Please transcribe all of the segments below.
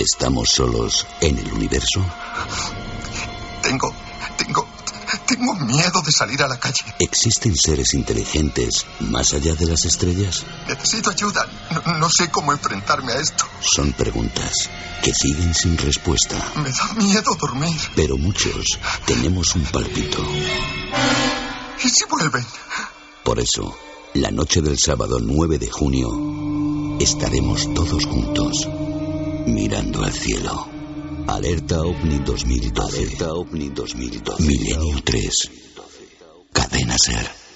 ¿Estamos solos en el universo? Tengo, tengo, tengo miedo de salir a la calle. ¿Existen seres inteligentes más allá de las estrellas? Necesito ayuda. No, no sé cómo enfrentarme a esto. Son preguntas que siguen sin respuesta. Me da miedo dormir. Pero muchos tenemos un palpito. ¿Y si vuelven? Por eso, la noche del sábado 9 de junio, estaremos todos juntos, mirando al cielo. Alerta OVNI 2012. Alerta OVNI 2012. Milenio 3. Cadena Ser.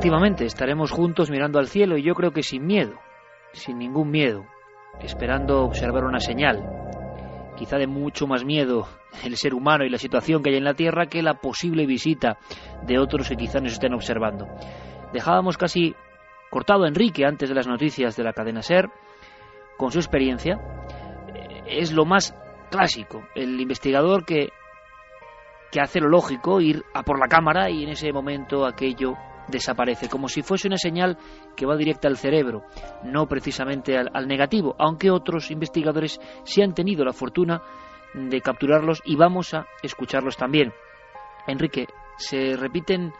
Efectivamente, estaremos juntos mirando al cielo y yo creo que sin miedo, sin ningún miedo, esperando observar una señal. Quizá de mucho más miedo el ser humano y la situación que hay en la Tierra que la posible visita de otros que quizá nos estén observando. Dejábamos casi cortado a Enrique antes de las noticias de la cadena Ser, con su experiencia. Es lo más clásico, el investigador que, que hace lo lógico, ir a por la cámara y en ese momento aquello desaparece, como si fuese una señal que va directa al cerebro, no precisamente al, al, negativo, aunque otros investigadores sí han tenido la fortuna de capturarlos y vamos a escucharlos también. Enrique, se repiten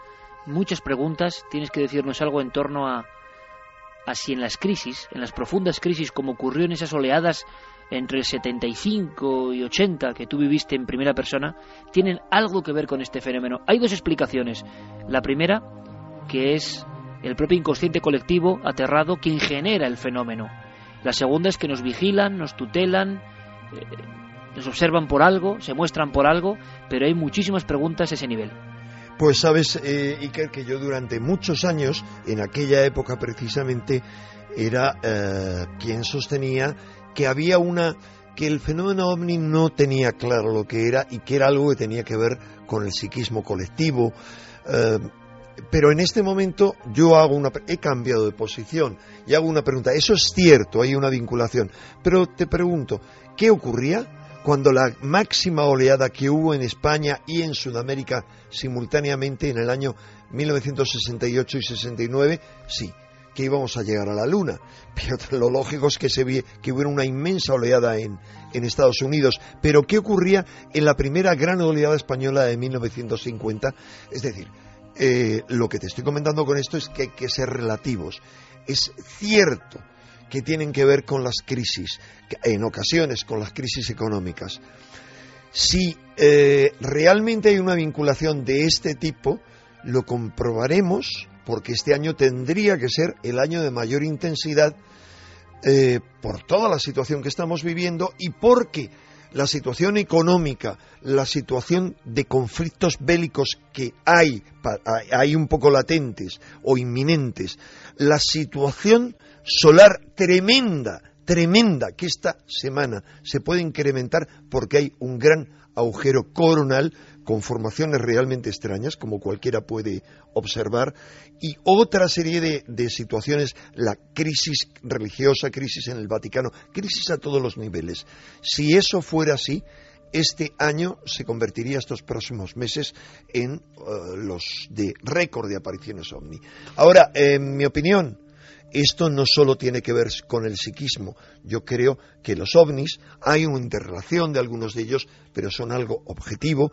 muchas preguntas, tienes que decirnos algo en torno a, a si en las crisis, en las profundas crisis como ocurrió en esas oleadas entre el 75 y 80 que tú viviste en primera persona, tienen algo que ver con este fenómeno. Hay dos explicaciones. La primera, que es el propio inconsciente colectivo aterrado quien genera el fenómeno. La segunda es que nos vigilan, nos tutelan, eh, nos observan por algo, se muestran por algo, pero hay muchísimas preguntas a ese nivel. Pues sabes, eh, Iker, que yo durante muchos años, en aquella época precisamente, era eh, quien sostenía que había una que el fenómeno ovni no tenía claro lo que era y que era algo que tenía que ver con el psiquismo colectivo. Pero en este momento yo hago una he cambiado de posición y hago una pregunta. Eso es cierto, hay una vinculación, pero te pregunto, ¿qué ocurría cuando la máxima oleada que hubo en España y en Sudamérica simultáneamente en el año 1968 y 69? Sí, que íbamos a llegar a la Luna. Pero lo lógico es que, se vi, que hubiera una inmensa oleada en, en, Estados Unidos. Pero ¿qué ocurría en la primera gran oleada española de 1950? Es decir, eh, lo que te estoy comentando con esto es que hay que ser relativos. Es cierto que tienen que ver con las crisis, en ocasiones con las crisis económicas. Si eh, realmente hay una vinculación de este tipo, lo comprobaremos porque este año tendría que ser el año de mayor intensidad eh, por toda la situación que estamos viviendo y porque la situación económica, la situación de conflictos bélicos que hay, hay un poco latentes o inminentes, la situación solar tremenda, tremenda, que esta semana se puede incrementar porque hay un gran agujero coronal con formaciones realmente extrañas, como cualquiera puede observar, y otra serie de, de, situaciones, la crisis religiosa, crisis en el Vaticano, crisis a todos los niveles. Si eso fuera así, este año se convertiría estos próximos meses en uh, los de récord de apariciones ovni. Ahora, en mi opinión, esto no solo tiene que ver con el psiquismo. Yo creo que los ovnis, hay una interrelación de algunos de ellos, pero son algo objetivo.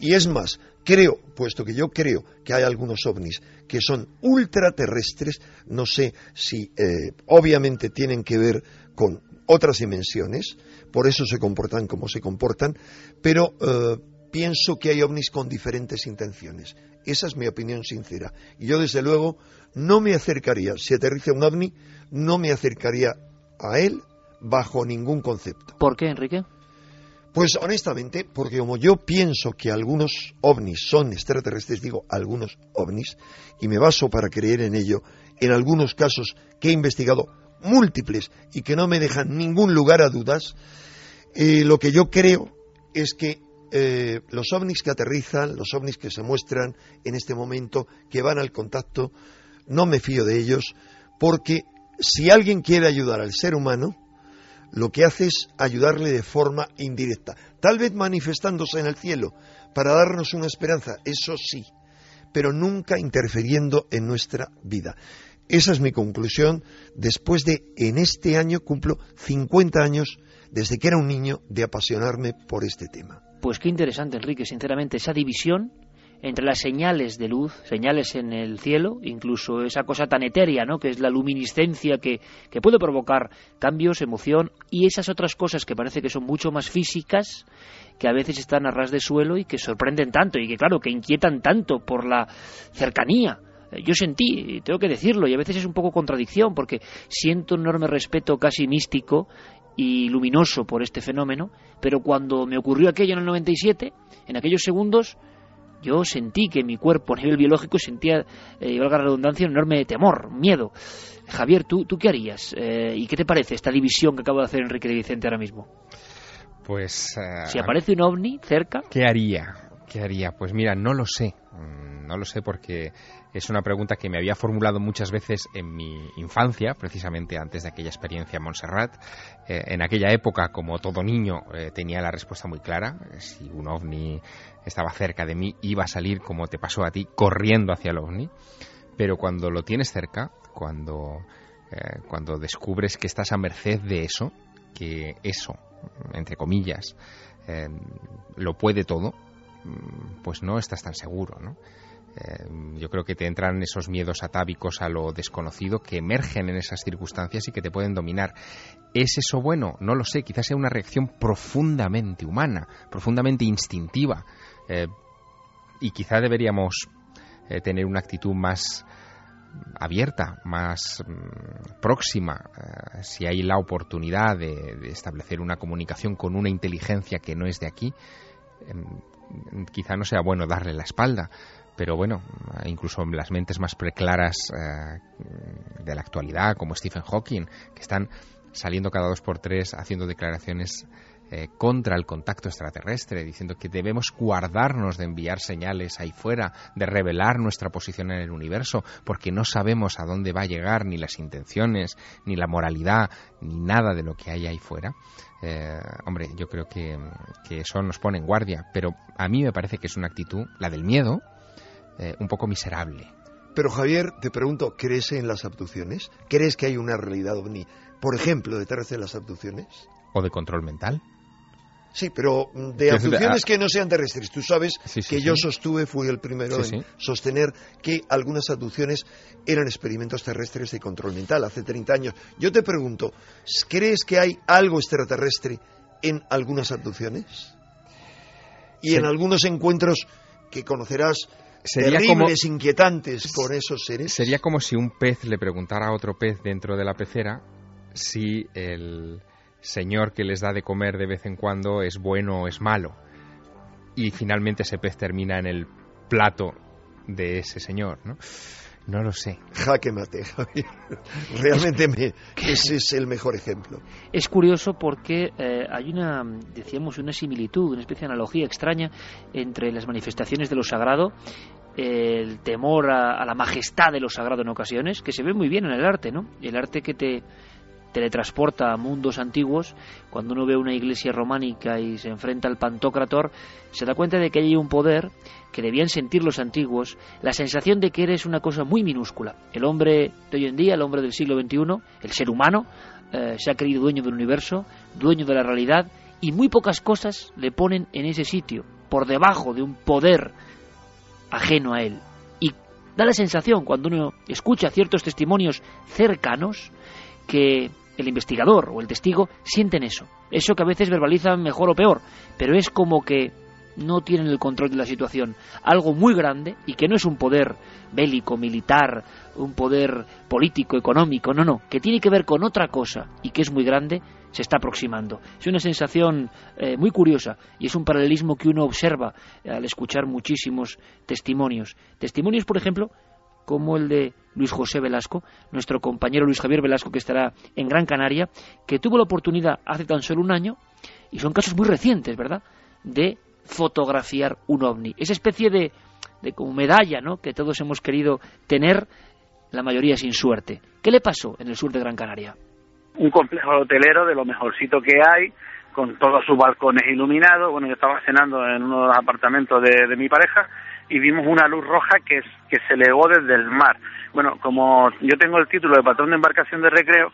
Y es más, creo, puesto que yo creo que hay algunos ovnis que son ultraterrestres, no sé si eh, obviamente tienen que ver con otras dimensiones, por eso se comportan como se comportan, pero eh, pienso que hay ovnis con diferentes intenciones. Esa es mi opinión sincera. Y yo, desde luego, no me acercaría, si aterriza un ovni, no me acercaría a él bajo ningún concepto. ¿Por qué, Enrique? Pues honestamente, porque como yo pienso que algunos ovnis son extraterrestres, digo algunos ovnis, y me baso para creer en ello, en algunos casos que he investigado múltiples y que no me dejan ningún lugar a dudas, eh, lo que yo creo es que eh, los ovnis que aterrizan, los ovnis que se muestran en este momento, que van al contacto, no me fío de ellos porque si alguien quiere ayudar al ser humano, lo que hace es ayudarle de forma indirecta, tal vez manifestándose en el cielo para darnos una esperanza, eso sí, pero nunca interfiriendo en nuestra vida. Esa es mi conclusión después de, en este año, cumplo 50 años desde que era un niño de apasionarme por este tema. Pues qué interesante, Enrique, sinceramente, esa división entre las señales de luz, señales en el cielo, incluso esa cosa tan etérea, ¿no? que es la luminiscencia que, que puede provocar cambios, emoción, y esas otras cosas que parece que son mucho más físicas, que a veces están a ras de suelo y que sorprenden tanto, y que claro, que inquietan tanto por la cercanía. Yo sentí, tengo que decirlo, y a veces es un poco contradicción, porque siento un enorme respeto casi místico y luminoso por este fenómeno, pero cuando me ocurrió aquello en el 97, en aquellos segundos, yo sentí que mi cuerpo a nivel biológico sentía, eh, valga la redundancia, un enorme temor, miedo. Javier, ¿tú, tú qué harías? Eh, ¿Y qué te parece esta división que acaba de hacer Enrique de Vicente ahora mismo? Pues... Eh, si aparece un ovni cerca... ¿Qué haría? ¿Qué haría? Pues mira, no lo sé. Mm, no lo sé porque es una pregunta que me había formulado muchas veces en mi infancia, precisamente antes de aquella experiencia en Montserrat. Eh, en aquella época, como todo niño, eh, tenía la respuesta muy clara. Si un ovni estaba cerca de mí, iba a salir, como te pasó a ti, corriendo hacia el ovni. Pero cuando lo tienes cerca, cuando, eh, cuando descubres que estás a merced de eso, que eso, entre comillas, lo puede todo, mm, pues no estás tan seguro, ¿no? Eh, yo creo que te entran esos miedos atávicos a lo desconocido que emergen en esas circunstancias y que te pueden dominar. ¿Es eso bueno? No lo sé, quizás sea una reacción profundamente humana, profundamente instintiva. Eh, y quizá deberíamos eh, tener una actitud más abierta, más mm, próxima, si hay la oportunidad de, establecer una comunicación con una inteligencia que no es de aquí, em, quizá no sea bueno darle la espalda, pero bueno, incluso las mentes más preclaras eh, de la actualidad, como Stephen Hawking, que están saliendo cada dos por tres haciendo declaraciones eh, contra el contacto extraterrestre, diciendo que debemos guardarnos de enviar señales ahí fuera, de revelar nuestra posición en el universo, porque no sabemos a dónde va a llegar ni las intenciones, ni la moralidad, ni nada de lo que hay ahí fuera. Eh, hombre, yo creo que, que eso nos pone en guardia, pero a mí me parece que es una actitud, la del miedo, eh, un poco miserable. Pero Javier, te pregunto, ¿crees en las abducciones? ¿Crees que hay una realidad ovni, por ejemplo, detrás de las abducciones? ¿O de control mental? Sí, pero de abducciones que no sean terrestres. Tú sabes que yo sostuve, fui el primero en sostener que algunas abducciones eran experimentos terrestres de control mental hace 30 años. Yo te pregunto, ¿crees que hay algo extraterrestre en algunas abducciones? Y en algunos encuentros que conocerás sería terribles, como, inquietantes con esos seres. Sería como si un pez le preguntara a otro pez dentro de la pecera si el señor que les da de comer de vez en cuando es bueno o es malo. Y finalmente ese pez termina en el plato de ese señor, ¿no? No lo sé. Jaque mate, Realmente me, ese es el mejor ejemplo. Es curioso porque eh, hay una, decíamos, una similitud, una especie de analogía extraña entre las manifestaciones de lo sagrado, el temor a, a la majestad de lo sagrado en ocasiones, que se ve muy bien en el arte, ¿no? El arte que te teletransporta a mundos antiguos, cuando uno ve una iglesia románica y se enfrenta al Pantocrator, se da cuenta de que hay un poder que debían sentir los antiguos, la sensación de que eres una cosa muy minúscula. El hombre de hoy en día, el hombre del siglo XXI, el ser humano, eh, se ha creído dueño del universo, dueño de la realidad, y muy pocas cosas le ponen en ese sitio, por debajo de un poder ajeno a él. Y da la sensación, cuando uno escucha ciertos testimonios cercanos, que el investigador o el testigo sienten eso. Eso que a veces verbalizan mejor o peor, pero es como que no tienen el control de la situación. Algo muy grande y que no es un poder bélico, militar, un poder político, económico, no, no, que tiene que ver con otra cosa y que es muy grande, se está aproximando. Es una sensación eh, muy curiosa y es un paralelismo que uno observa al escuchar muchísimos testimonios. Testimonios, por ejemplo, como el de Luis José Velasco, nuestro compañero Luis Javier Velasco, que estará en Gran Canaria, que tuvo la oportunidad hace tan solo un año, y son casos muy recientes, ¿verdad?, de fotografiar un ovni. Esa especie de, de como medalla, ¿no?, que todos hemos querido tener la mayoría sin suerte. ¿Qué le pasó en el sur de Gran Canaria? Un complejo hotelero de lo mejorcito que hay, con todos sus balcones iluminados. Bueno, yo estaba cenando en uno de los apartamentos de, mi pareja y vimos una luz roja que, que se elevó desde el mar. Bueno, como yo tengo el título de patrón de embarcación de recreo,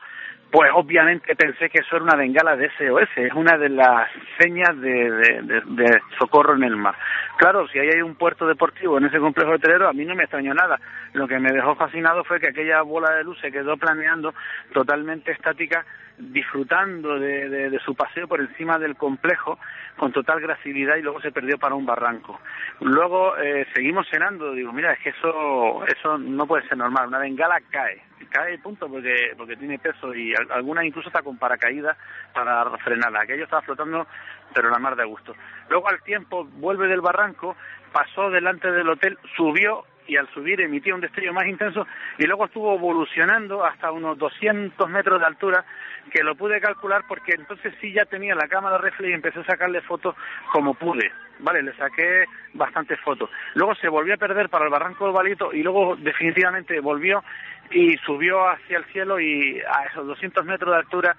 pues obviamente pensé que eso era una bengala de SOS, es una de las señas de, socorro en el mar. Claro, si ahí hay un puerto deportivo en ese complejo hotelero, a mí no me extrañó nada. Lo que me dejó fascinado fue que aquella bola de luz se quedó planeando totalmente estática, disfrutando de, su paseo por encima del complejo con total gracilidad y luego se perdió para un barranco. Luego eh, seguimos cenando, digo, mira, es que eso, eso no puede ser normal, una bengala cae, cae punto porque porque tiene peso y alguna incluso está con paracaídas para frenarla. Aquello estaba flotando, pero la mar de gusto. Luego al tiempo vuelve del barranco, pasó delante del hotel, subió y al subir emitía un destello más intenso y luego estuvo evolucionando hasta unos 200 metros de altura que lo pude calcular porque entonces sí ya tenía la cámara reflex y empecé a sacarle fotos como pude, vale, le saqué bastantes fotos. Luego se volvió a perder para el barranco del Balito y luego definitivamente volvió y subió hacia el cielo y a esos 200 metros de altura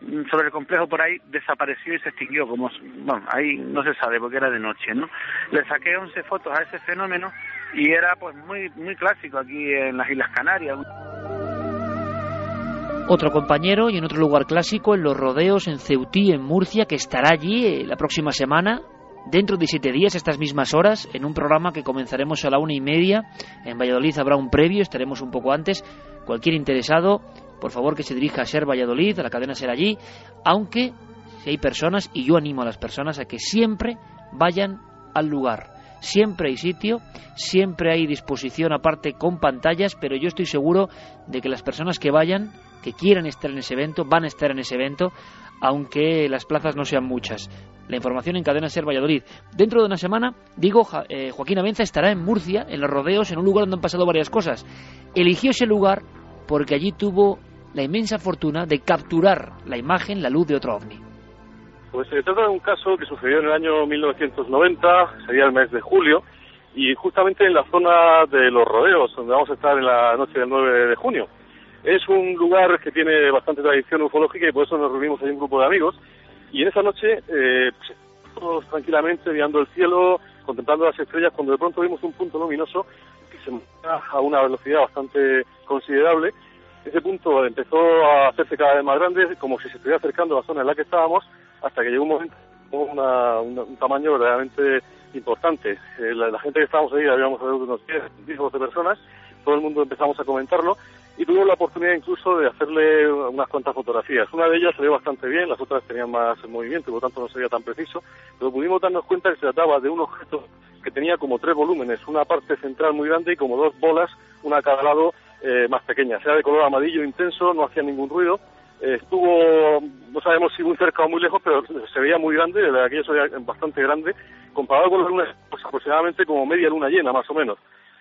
mm, sobre el complejo por ahí desapareció y se extinguió como bueno ahí no se sabe porque era de noche no le saqué 11 fotos a ese fenómeno y era pues muy muy clásico aquí en las Islas Canarias otro compañero y en otro lugar clásico en los rodeos en Ceutí en Murcia que estará allí eh, la próxima semana dentro de siete días, estas mismas horas, en un programa que comenzaremos a la una y media. En Valladolid habrá un previo, estaremos un poco antes. Cualquier interesado, por favor que se dirija a Ser Valladolid, a la cadena Ser allí, aunque si hay personas, y yo animo a las personas a que siempre vayan al lugar. Siempre hay sitio, siempre hay disposición aparte con pantallas, pero yo estoy seguro de que las personas que vayan, que quieran estar en ese evento, van a estar en ese evento, aunque las plazas no sean muchas. La información en Cadena Ser Valladolid. Dentro de una semana, digo, eh, Joaquín Avenza estará en Murcia, en los rodeos, en un lugar donde han pasado varias cosas. Eligió ese lugar porque allí tuvo la inmensa fortuna de capturar la imagen, la luz de otro ovni. Pues se trata de un caso que sucedió en el año 1990, sería el mes de julio, y justamente en la zona de los rodeos, donde vamos a estar en la noche del 9 de junio. Es un lugar que tiene bastante tradición ufológica y por eso nos reunimos ahí un grupo de amigos y en esa noche, eh, pues, todos tranquilamente mirando el cielo, contemplando las estrellas, cuando de pronto vimos un punto luminoso que se movía a una velocidad bastante considerable. Ese punto empezó a hacerse cada vez más grande, como si se estuviera acercando a la zona en la que estábamos, hasta que llegó un momento con un tamaño verdaderamente importante. Eh, la, gente que estábamos ahí, habíamos unos 10, 10 12 personas, todo el mundo empezamos a comentarlo y tuvimos la oportunidad incluso de hacerle unas cuantas fotografías. Una de ellas salió bastante bien, las otras tenían más movimiento y por lo tanto no sería tan preciso, pero pudimos darnos cuenta que se trataba de un objeto que tenía como tres volúmenes, una parte central muy grande y como dos bolas, una a cada lado eh, más pequeña. Era de color amarillo intenso, no hacía ningún ruido. Eh, estuvo, no sabemos si muy cerca o muy lejos, pero se veía muy grande, aquello se veía bastante grande, comparado con la luna, pues aproximadamente como media luna llena, más o menos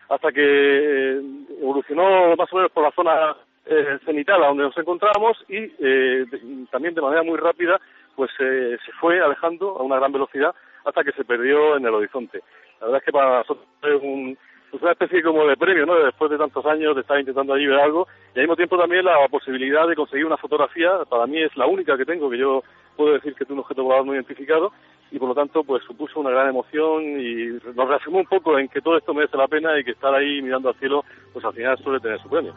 hasta que eh, evolucionó más o menos por la zona eh, cenital a donde nos encontrábamos y eh, también de manera muy rápida pues se fue alejando a una gran velocidad hasta que se perdió en el horizonte. La verdad es que para nosotros es un, pues una especie como de premio, ¿no? Después de tantos años de estar intentando allí ver algo y al mismo tiempo también la posibilidad de conseguir una fotografía, para mí es la única que tengo, que yo puedo decir que es un objeto volador no identificado y por lo tanto pues supuso una gran emoción y nos reafirmó un poco en que todo esto merece la pena y que estar ahí mirando al cielo pues al final suele tener su premio.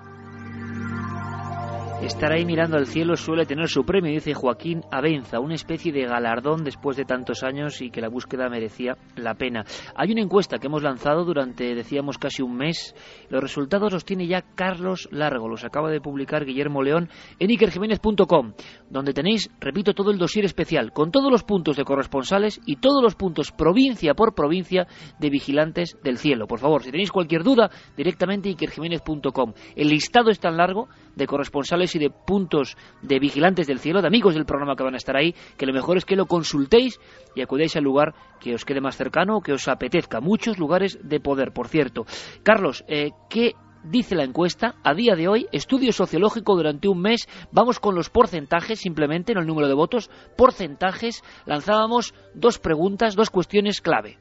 Estar ahí mirando al cielo suele tener su premio, dice Joaquín Abenza, una especie de galardón después de tantos años y que la búsqueda merecía la pena. Hay una encuesta que hemos lanzado durante, decíamos, casi un mes. Los resultados los tiene ya Carlos Largo, los acaba de publicar Guillermo León en ikerjiménez.com, donde tenéis, repito, todo el dossier especial, con todos los puntos de corresponsales y todos los puntos provincia por provincia de vigilantes del cielo. Por favor, si tenéis cualquier duda, directamente ikerjiménez.com. El listado es tan largo de corresponsales y de puntos de vigilantes del cielo, de amigos del programa que van a estar ahí, que lo mejor es que lo consultéis y acudáis al lugar que os quede más cercano o que os apetezca. Muchos lugares de poder, por cierto. Carlos, eh, ¿qué dice la encuesta, a día de hoy, estudio sociológico durante un mes, vamos con los porcentajes, simplemente, en el número de votos, porcentajes, lanzábamos dos preguntas, dos cuestiones clave.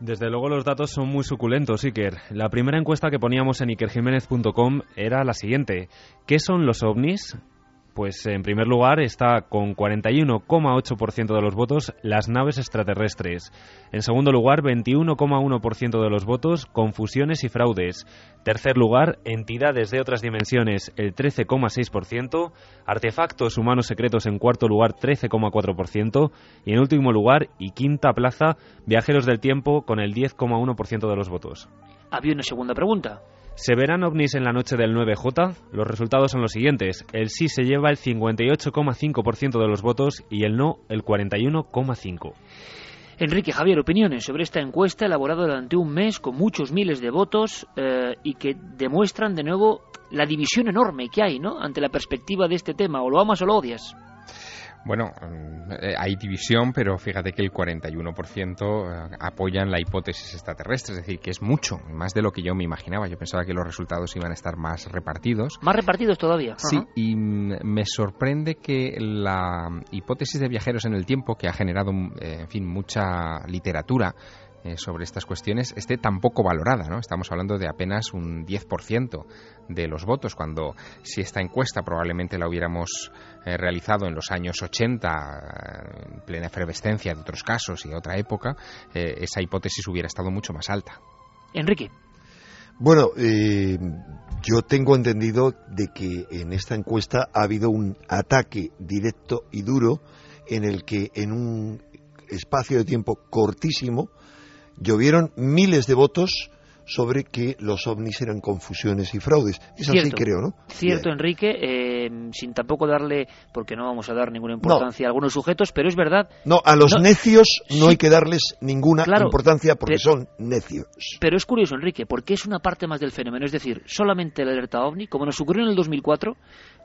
Desde luego los datos son muy suculentos, Iker. La primera encuesta que poníamos en ikerjiménez.com era la siguiente. ¿Qué son los ovnis? Pues en primer lugar está con 41,8% de los votos las naves extraterrestres. En segundo lugar, 21,1% de los votos confusiones y fraudes. Tercer lugar, entidades de otras dimensiones, el 13,6%. Artefactos humanos secretos en cuarto lugar, 13,4%. Y en último lugar y quinta plaza, viajeros del tiempo con el 10,1% de los votos. Había una segunda pregunta. ¿Se verán ovnis en la noche del 9J? Los resultados son los siguientes. El sí se lleva el 58,5% de los votos y el no el 41,5%. Enrique Javier, opiniones sobre esta encuesta elaborada durante un mes con muchos miles de votos eh, y que demuestran de nuevo la división enorme que hay ¿no? ante la perspectiva de este tema. O lo amas o lo odias. Bueno, mm, eh, hay división, pero fíjate que el 41% eh, apoyan la hipótesis extraterrestre, es decir, que es mucho, más de lo que yo me imaginaba. Yo pensaba que los resultados iban a estar más repartidos. Más repartidos todavía. Sí, y mm, me sorprende que la hipótesis de viajeros en el tiempo, que ha generado, eh, en fin, mucha literatura, sobre estas cuestiones esté tan poco valorada. ¿no? Estamos hablando de apenas un 10% de los votos, cuando si esta encuesta probablemente la hubiéramos eh, realizado en los años 80, eh, en plena efervescencia de otros casos y otra época, eh, esa hipótesis hubiera estado mucho más alta. Enrique. Bueno, yo tengo entendido de que en esta encuesta ha habido un ataque directo y duro en el que en un espacio de tiempo cortísimo llovieron miles de votos sobre que los ovnis eran confusiones y fraudes. Es así, creo, ¿no? Cierto, Enrique, eh, sin tampoco darle, porque no vamos a dar ninguna importancia a algunos sujetos, pero es verdad. No, a los necios no hay que darles ninguna importancia porque son necios. Pero es curioso, Enrique, porque es una parte más del fenómeno. Es decir, solamente la alerta ovni, como nos ocurrió en el 2004,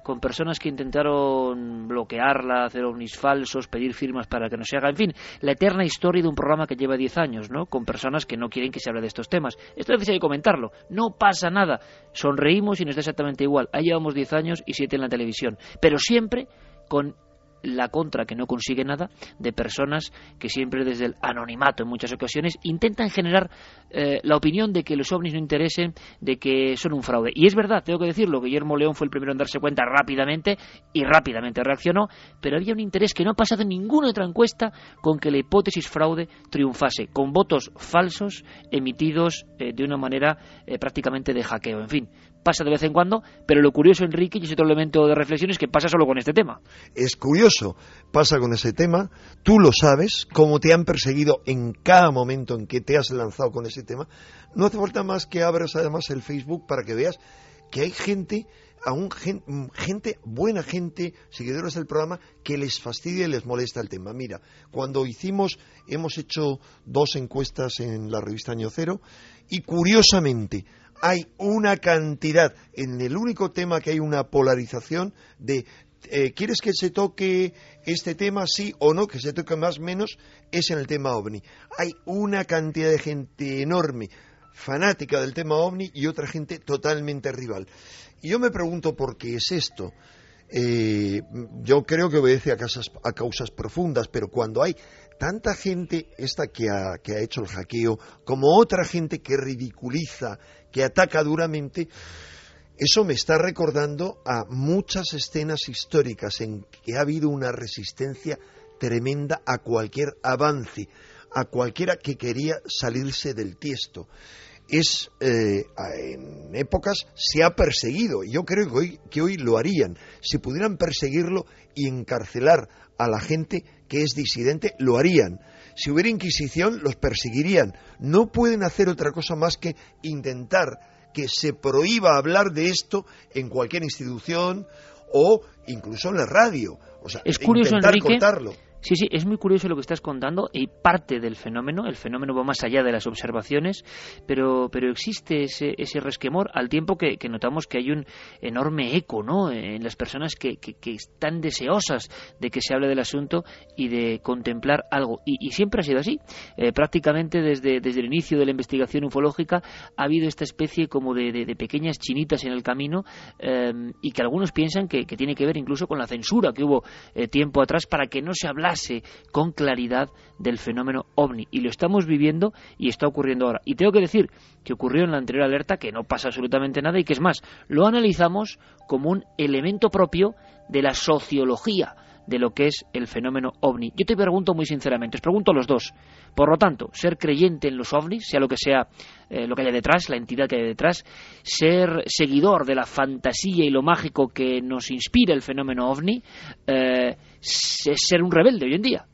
con personas que intentaron bloquearla, hacer ovnis falsos, pedir firmas para que no se haga. En fin, la eterna historia de un programa que lleva 10 años, ¿no? Con personas que no quieren que se hable de estos temas. Esto es necesario comentarlo. No pasa nada. Sonreímos y nos da exactamente igual. Ahí llevamos 10 años y 7 en la televisión. Pero siempre con la contra que no consigue nada de personas que siempre desde el anonimato en muchas ocasiones intentan generar eh, la opinión de que los ovnis no interesen, de que son un fraude. Y es verdad, tengo que decirlo, Guillermo León fue el primero en darse cuenta rápidamente y rápidamente reaccionó, pero había un interés que no ha pasado en ninguna otra encuesta con que la hipótesis fraude triunfase, con votos falsos emitidos eh, de una manera eh, prácticamente de hackeo. En fin, pasa de vez en cuando, pero lo curioso, Enrique, y es otro elemento de reflexión, es que pasa solo con este tema. Es curioso, pasa con ese tema, tú lo sabes, cómo te han perseguido en cada momento en que te has lanzado con ese tema. No hace falta más que abras además el Facebook para que veas que hay gente, aún gente, buena gente, seguidores del programa, que les fastidia y les molesta el tema. Mira, cuando hicimos, hemos hecho dos encuestas en la revista Año Cero, y curiosamente, hay una cantidad, en el único tema que hay una polarización de eh, ¿quieres que se toque este tema sí o no? Que se toque más o menos, es en el tema ovni. Hay una cantidad de gente enorme, fanática del tema ovni y otra gente totalmente rival. Y yo me pregunto por qué es esto. Eh, yo creo que obedece a, a causas profundas, pero cuando hay tanta gente, esta que ha, que ha hecho el hackeo, como otra gente que ridiculiza, que ataca duramente, eso me está recordando a muchas escenas históricas en que ha habido una resistencia tremenda a cualquier avance, a cualquiera que quería salirse del tiesto. Es eh, en épocas se ha perseguido. Yo creo que hoy, que hoy lo harían. Si pudieran perseguirlo y encarcelar a la gente que es disidente, lo harían si hubiera Inquisición, los perseguirían. No pueden hacer otra cosa más que intentar que se prohíba hablar de esto en cualquier institución o incluso en la radio. O sea, es curioso, intentar Enrique, contarlo. Sí, sí, es muy curioso lo que estás contando y parte del fenómeno, el fenómeno va más allá de las observaciones, pero, pero existe ese, ese resquemor al tiempo que, notamos que hay un enorme eco ¿no? en las personas que, que, están deseosas de que se hable del asunto y de contemplar algo. Y, siempre ha sido así. Eh, prácticamente desde, desde el inicio de la investigación ufológica ha habido esta especie como de, de, pequeñas chinitas en el camino eh, y que algunos piensan que, tiene que ver incluso con la censura que hubo eh, tiempo atrás para que no se hablase con claridad del fenómeno ovni. Y lo estamos viviendo y está ocurriendo ahora. Y tengo que decir que ocurrió en la anterior alerta, que no pasa absolutamente nada y que es más, lo analizamos como un elemento propio de la sociología de lo que es el fenómeno ovni. Yo te pregunto muy sinceramente, os pregunto a los dos. Por lo tanto, ser creyente en los ovnis, sea lo que sea eh, lo que haya detrás, la entidad que hay detrás, ser seguidor de la fantasía y lo mágico que nos inspira el fenómeno ovni, eh, es ser un rebelde hoy en día.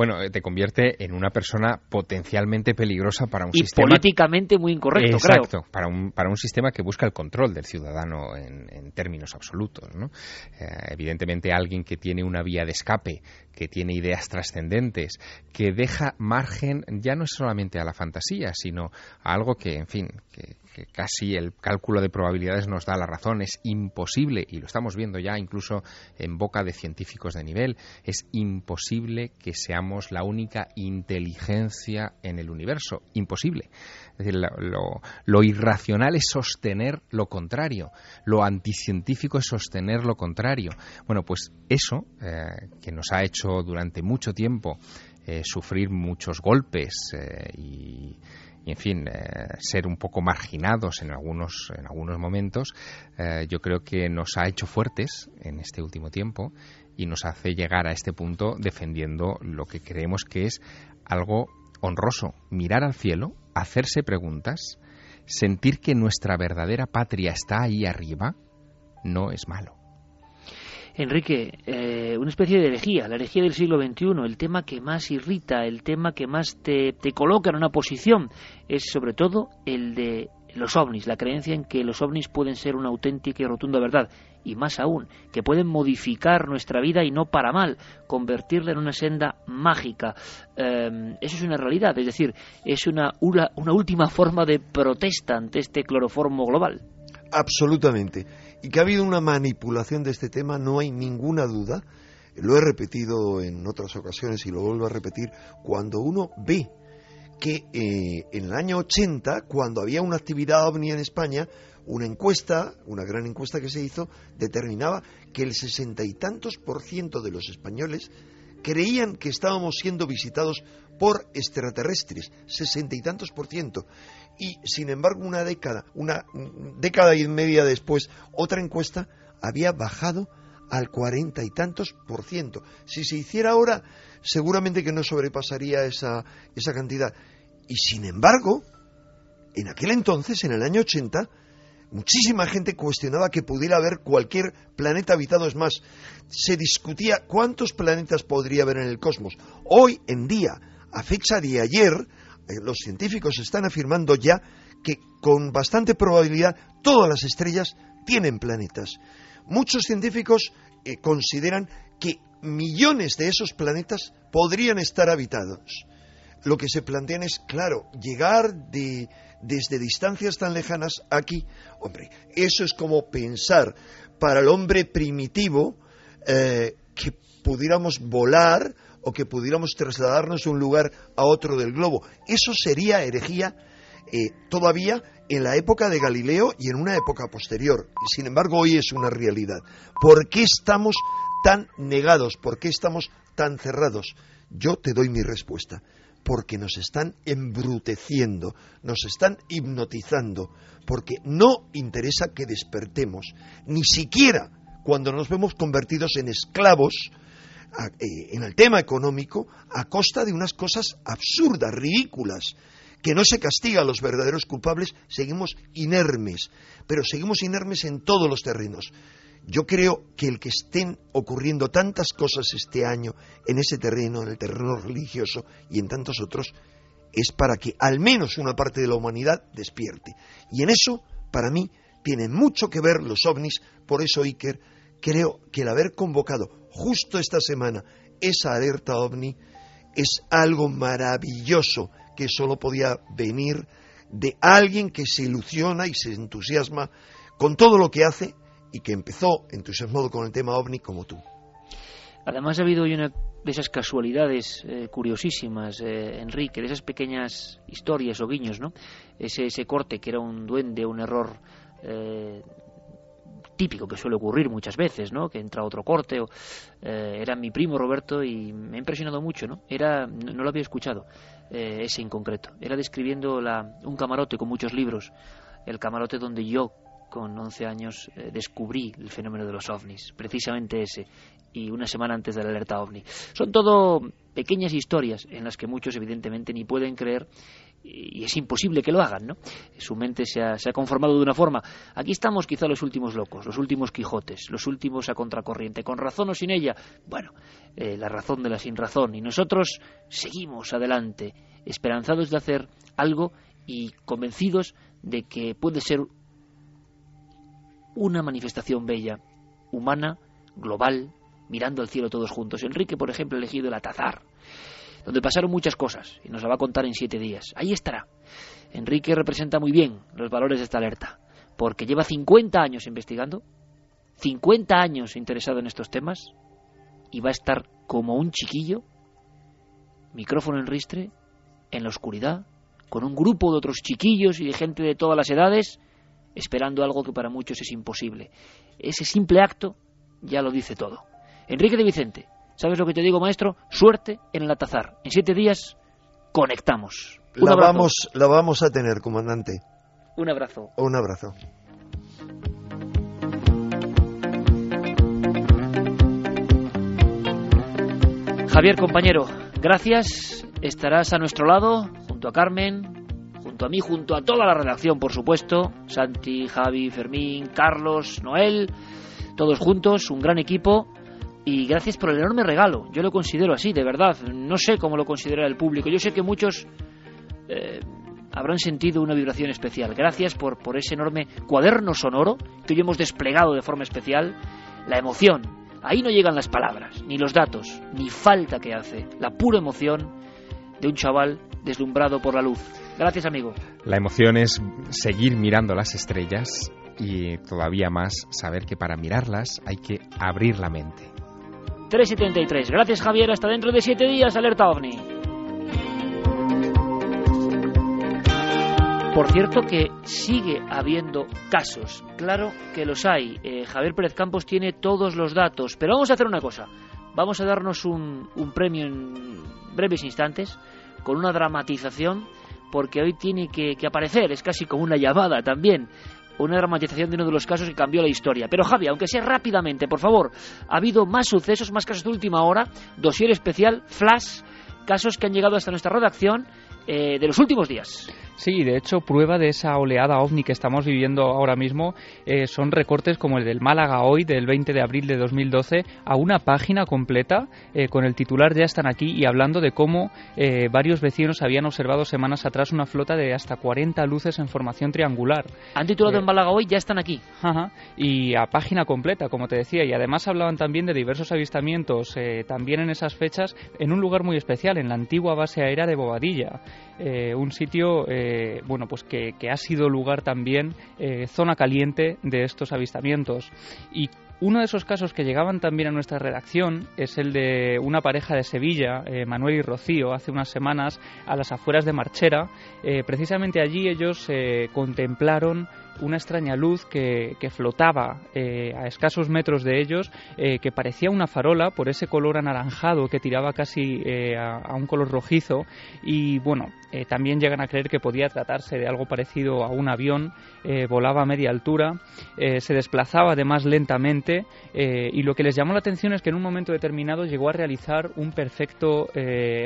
Bueno, eh, te convierte en una persona potencialmente peligrosa para un y sistema. políticamente muy incorrecto, Exacto, para un, para un sistema que busca el control del ciudadano en, términos absolutos. ¿no? Eh, evidentemente, alguien que tiene una vía de escape, que tiene ideas trascendentes, que deja margen ya no solamente a la fantasía, sino a algo que, en fin, que, casi el cálculo de probabilidades nos da la razón. Es imposible, y lo estamos viendo ya incluso en boca de científicos de nivel, es imposible que seamos la única inteligencia en el universo. Imposible. Es decir, lo, lo irracional es sostener lo contrario. Lo anticientífico es sostener lo contrario. Bueno, pues eso, eh, que nos ha hecho durante mucho tiempo eh, sufrir muchos golpes eh, y en fin eh, ser un poco marginados en algunos en algunos momentos eh, yo creo que nos ha hecho fuertes en este último tiempo y nos hace llegar a este punto defendiendo lo que creemos que es algo honroso mirar al cielo hacerse preguntas sentir que nuestra verdadera patria está ahí arriba no es malo Enrique, eh, una especie de herejía, la herejía del siglo XXI, el tema que más irrita, el tema que más te, te coloca en una posición, es sobre todo el de los ovnis, la creencia en que los ovnis pueden ser una auténtica y rotunda verdad, y más aún, que pueden modificar nuestra vida y no para mal, convertirla en una senda mágica. Eh, eso es una realidad, es decir, es una, una, una última forma de protesta ante este cloroformo global. Absolutamente. Y que ha habido una manipulación de este tema, no hay ninguna duda. Lo he repetido en otras ocasiones y lo vuelvo a repetir. Cuando uno ve que eh, en el año 80, cuando había una actividad ovni en España, una encuesta, una gran encuesta que se hizo, determinaba que el sesenta y tantos por ciento de los españoles creían que estábamos siendo visitados por extraterrestres, sesenta y tantos por ciento y sin embargo una década, una década y media después, otra encuesta había bajado al cuarenta y tantos por ciento. Si se hiciera ahora, seguramente que no sobrepasaría esa, esa cantidad. Y sin embargo, en aquel entonces, en el año 80, muchísima gente cuestionaba que pudiera haber cualquier planeta habitado. Es más, se discutía cuántos planetas podría haber en el cosmos. Hoy en día, a fecha de ayer, eh, los científicos están afirmando ya que con bastante probabilidad todas las estrellas tienen planetas. Muchos científicos eh, consideran que millones de esos planetas podrían estar habitados. Lo que se plantean es, claro, llegar de, desde distancias tan lejanas aquí. Hombre, eso es como pensar para el hombre primitivo eh, que pudiéramos volar o que pudiéramos trasladarnos de un lugar a otro del globo. Eso sería herejía eh, todavía en la época de Galileo y en una época posterior. Sin embargo, hoy es una realidad. ¿Por qué estamos tan negados? ¿Por qué estamos tan cerrados? Yo te doy mi respuesta. Porque nos están embruteciendo, nos están hipnotizando, porque no interesa que despertemos, ni siquiera cuando nos vemos convertidos en esclavos eh, en el tema económico a costa de unas cosas absurdas, ridículas, que no se castiga a los verdaderos culpables, seguimos inermes, pero seguimos inermes en todos los terrenos. Yo creo que el que estén ocurriendo tantas cosas este año en ese terreno, en el terreno religioso y en tantos otros, es para que al menos una parte de la humanidad despierte. Y en eso, para mí, tienen mucho que ver los ovnis, por eso Iker creo que el haber convocado justo esta semana esa alerta ovni es algo maravilloso que solo podía venir de alguien que se ilusiona y se entusiasma con todo lo que hace y que empezó entusiasmado con el tema ovni como tú. Además ha habido hoy una de esas casualidades eh, curiosísimas, eh, Enrique, de esas pequeñas historias o guiños, ¿no? Ese, corte que era un duende, un error eh, típico que suele ocurrir muchas veces, ¿no? Que entra otro corte. O, eh, era mi primo Roberto y me ha impresionado mucho, ¿no? Era, no, lo había escuchado, eh, ese en concreto. Era describiendo la, un camarote con muchos libros. El camarote donde yo, con 11 años, eh, descubrí el fenómeno de los ovnis. Precisamente ese. Y una semana antes de la alerta ovni. Son todo pequeñas historias en las que muchos, evidentemente, ni pueden creer y es imposible que lo hagan, ¿no? Su mente se ha, conformado de una forma. Aquí estamos quizá los últimos locos, los últimos Quijotes, los últimos a contracorriente, con razón o sin ella. Bueno, eh, la razón de la sin razón. Y nosotros seguimos adelante, esperanzados de hacer algo y convencidos de que puede ser una manifestación bella, humana, global, mirando al cielo todos juntos. Enrique, por ejemplo, ha elegido el atazar donde pasaron muchas cosas y nos la va a contar en siete días. Ahí estará. Enrique representa muy bien los valores de esta alerta, porque lleva 50 años investigando, 50 años interesado en estos temas, y va a estar como un chiquillo, micrófono en ristre, en la oscuridad, con un grupo de otros chiquillos y de gente de todas las edades, esperando algo que para muchos es imposible. Ese simple acto ya lo dice todo. Enrique de Vicente, ¿Sabes lo que te digo, maestro? Suerte en el atazar. En siete días conectamos. la, vamos, la vamos a tener, comandante. Un abrazo. Un abrazo. Javier, compañero, gracias. Estarás a nuestro lado, junto a Carmen, junto a mí, junto a toda la redacción, por supuesto. Santi, Javi, Fermín, Carlos, Noel, todos juntos, un gran equipo y gracias por el enorme regalo. Yo lo considero así, de verdad. No sé cómo lo considera el público. Yo sé que muchos eh, habrán sentido una vibración especial. Gracias por, por ese enorme cuaderno sonoro que hoy hemos desplegado de forma especial. La emoción. Ahí no llegan las palabras, ni los datos, ni falta que hace. La pura emoción de un chaval deslumbrado por la luz. Gracias, amigo. La emoción es seguir mirando las estrellas y todavía más saber que para mirarlas hay que abrir la mente. 3.73. Gracias Javier, hasta dentro de 7 días, alerta ovni. Por cierto que sigue habiendo casos, claro que los hay. Eh, Javier Pérez Campos tiene todos los datos, pero vamos a hacer una cosa. Vamos a darnos un, un premio en breves instantes con una dramatización porque hoy tiene que, que, aparecer, es casi como una llamada también una dramatización de uno de los casos que cambió la historia. Pero Javi, aunque sea rápidamente, por favor, ha habido más sucesos, más casos de última hora, dossier especial, flash, casos que han llegado hasta nuestra redacción eh, de los últimos días. Sí, de hecho, prueba de esa oleada ovni que estamos viviendo ahora mismo eh, son recortes como el del Málaga hoy, del 20 de abril de 2012, a una página completa eh, con el titular Ya están aquí y hablando de cómo eh, varios vecinos habían observado semanas atrás una flota de hasta 40 luces en formación triangular. Han titulado en Málaga hoy Ya están aquí. Ajá, y a página completa, como te decía, y además hablaban también de diversos avistamientos, también en esas fechas, en un lugar muy especial, en la antigua base aérea de Bobadilla. Un sitio bueno, pues que, ha sido lugar también eh, zona caliente de estos avistamientos. Y uno de esos casos que llegaban también a nuestra redacción es el de una pareja de Sevilla, eh, Manuel y Rocío, hace unas semanas a las afueras de Marchera. Eh, precisamente allí ellos contemplaron una extraña luz que, flotaba eh, a escasos metros de ellos, eh, que parecía una farola por ese color anaranjado que tiraba casi eh, a, un color rojizo y bueno, también llegan a creer que podía tratarse de algo parecido a un avión, volaba a media altura, se desplazaba además lentamente y lo que les llamó la atención es que en un momento determinado llegó a realizar un perfecto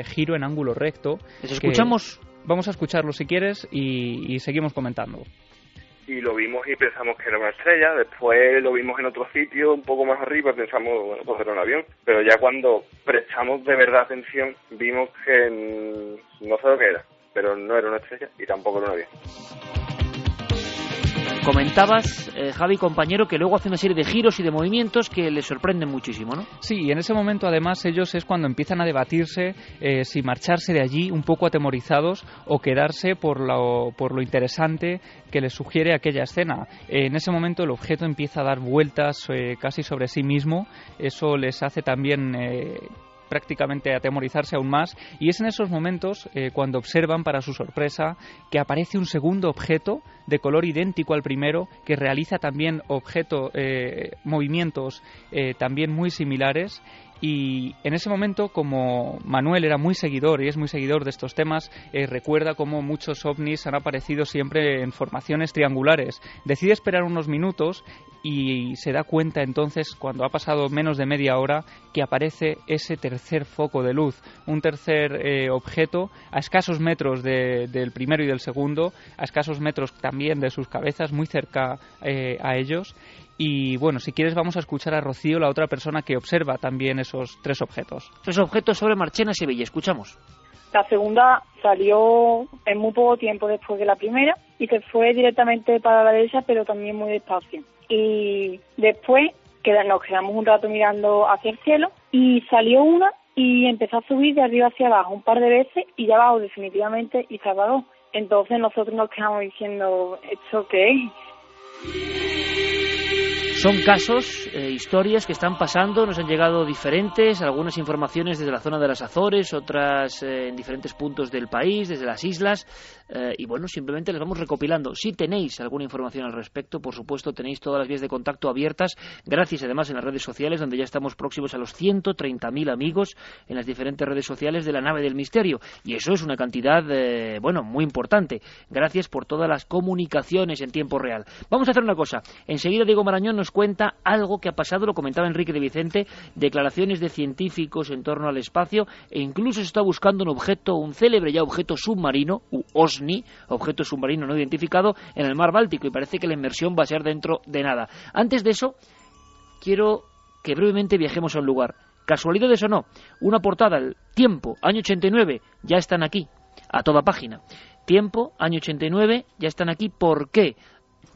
giro en ángulo recto. ¿Les escuchamos? Vamos a escucharlo si quieres y seguimos comentando y lo vimos y pensamos que era una estrella, después lo vimos en otro sitio un poco más arriba y pensamos, bueno, pues era un avión, pero ya cuando prestamos de verdad atención vimos que no sé lo que era, pero no era una estrella y tampoco era un avión. Comentabas, eh, Javi, compañero, que luego hace una serie de giros y de movimientos que les sorprenden muchísimo, ¿no? Sí, y en ese momento además ellos es cuando empiezan a debatirse eh, si marcharse de allí un poco atemorizados o quedarse por lo, por lo interesante que les sugiere aquella escena. en ese momento el objeto empieza a dar vueltas eh, casi sobre sí mismo, eso les hace también prácticamente atemorizarse aún más. Y es en esos momentos eh, cuando observan para su sorpresa que aparece un segundo objeto de color idéntico al primero que realiza también objeto eh, movimientos eh, también muy similares y en ese momento, como Manuel era muy seguidor y es muy seguidor de estos temas, eh, recuerda cómo muchos ovnis han aparecido siempre en formaciones triangulares. Decide esperar unos minutos y se da cuenta entonces, cuando ha pasado menos de media hora, que aparece ese tercer foco de luz, un tercer eh, objeto a escasos metros del primero y del segundo, a escasos metros también de sus cabezas, muy cerca eh, a ellos. Y bueno, si quieres vamos a escuchar a Rocío, la otra persona que observa también esos tres objetos. Tres objetos sobre Marchena Sevilla, escuchamos. La segunda salió en muy poco tiempo después de la primera y se fue directamente para la derecha, pero también muy despacio. Y después nos quedamos un rato mirando hacia el cielo y salió una y empezó a subir de arriba hacia abajo un par de veces y ya abajo definitivamente y se apagó. Entonces nosotros nos quedamos diciendo, ¿esto qué es? Son casos, eh, historias que están pasando, nos han llegado diferentes, algunas informaciones desde la zona de las Azores, otras eh, en diferentes puntos del país, desde las islas, eh, y bueno, simplemente les vamos recopilando. Si tenéis alguna información al respecto, por supuesto, tenéis todas las vías de contacto abiertas, gracias además en las redes sociales, donde ya estamos próximos a los 130.000 amigos en las diferentes redes sociales de la nave del misterio, y eso es una cantidad, bueno, muy importante. Gracias por todas las comunicaciones en tiempo real. Vamos a hacer una cosa, enseguida Diego Marañón nos cuenta algo que ha pasado, lo comentaba Enrique de Vicente, declaraciones de científicos en torno al espacio e incluso se está buscando un objeto, un célebre ya objeto submarino, u OSNI, objeto submarino no identificado, en el mar Báltico y parece que la inmersión va a ser dentro de nada. Antes de eso, quiero que brevemente viajemos a un lugar. Casualidades o no, una portada, el tiempo, año 89, ya están aquí, a toda página. Tiempo, año 89, ya están aquí. ¿Por qué?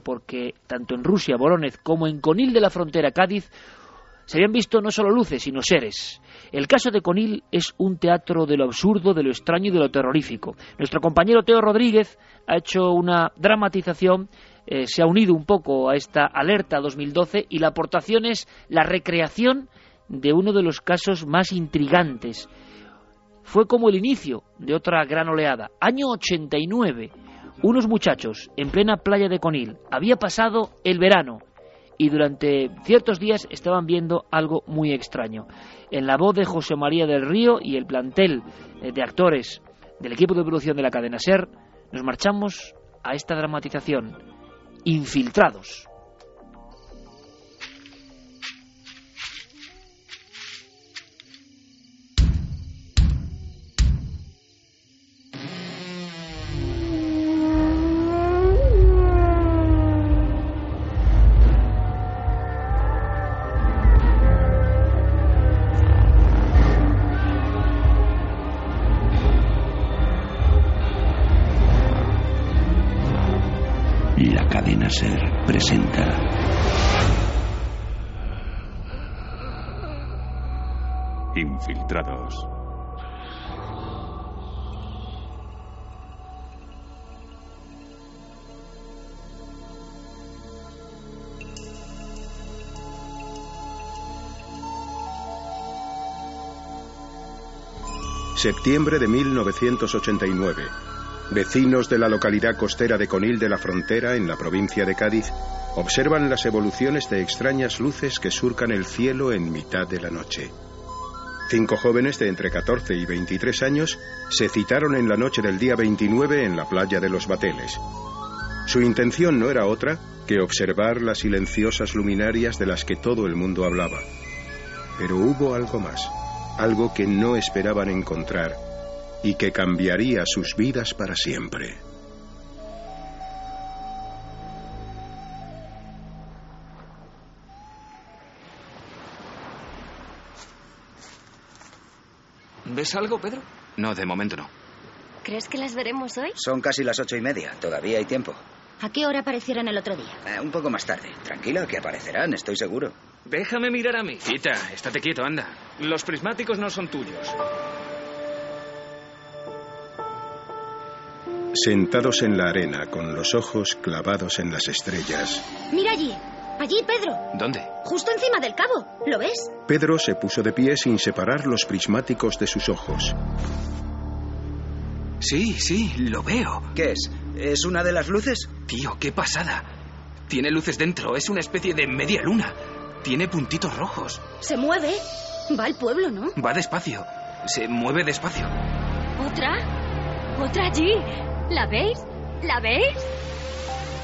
Porque tanto en Rusia, Voronez, como en Conil de la frontera, Cádiz, se habían visto no solo luces, sino seres. El caso de Conil es un teatro de lo absurdo, de lo extraño y de lo terrorífico. Nuestro compañero Teo Rodríguez ha hecho una dramatización, eh, se ha unido un poco a esta alerta 2012 y la aportación es la recreación de uno de los casos más intrigantes. Fue como el inicio de otra gran oleada. Año 89, unos muchachos en plena playa de Conil. Había pasado el verano y durante ciertos días estaban viendo algo muy extraño. En la voz de José María del Río y el plantel eh, de actores del equipo de producción de la cadena SER, nos marchamos a esta dramatización. Infiltrados. Presenta. Infiltrados. Septiembre de 1989. Vecinos de la localidad costera de Conil de la Frontera, en la provincia de Cádiz, observan las evoluciones de extrañas luces que surcan el cielo en mitad de la noche. Cinco jóvenes de entre 14 y 23 años se citaron en la noche del día 29 en la playa de los Bateles. Su intención no era otra que observar las silenciosas luminarias de las que todo el mundo hablaba. Pero hubo algo más, algo que no esperaban encontrar y que cambiaría sus vidas para siempre. ¿Ves algo, Pedro? No, de momento no. ¿Crees que las veremos hoy? Son casi las ocho y media. Todavía hay tiempo. ¿A qué hora aparecieron el otro día? Eh, un poco más tarde. Tranquila, que aparecerán, estoy seguro. Déjame mirar a mí. Quita, estate quieto, anda. Los prismáticos no son tuyos. Sentados en la arena, con los ojos clavados en las estrellas. Mira allí. Allí Pedro. ¿Dónde? Justo encima del cabo. ¿Lo ves? Pedro se puso de pie sin separar los prismáticos de sus ojos. Sí, sí, lo veo. ¿Qué es? ¿Es una de las luces? Tío, qué pasada. Tiene luces dentro, es una especie de media luna. Tiene puntitos rojos. Se mueve. Va al pueblo, ¿no? Va despacio. Se mueve despacio. ¿Otra? ¿Otra allí? ¿La veis? ¿La veis?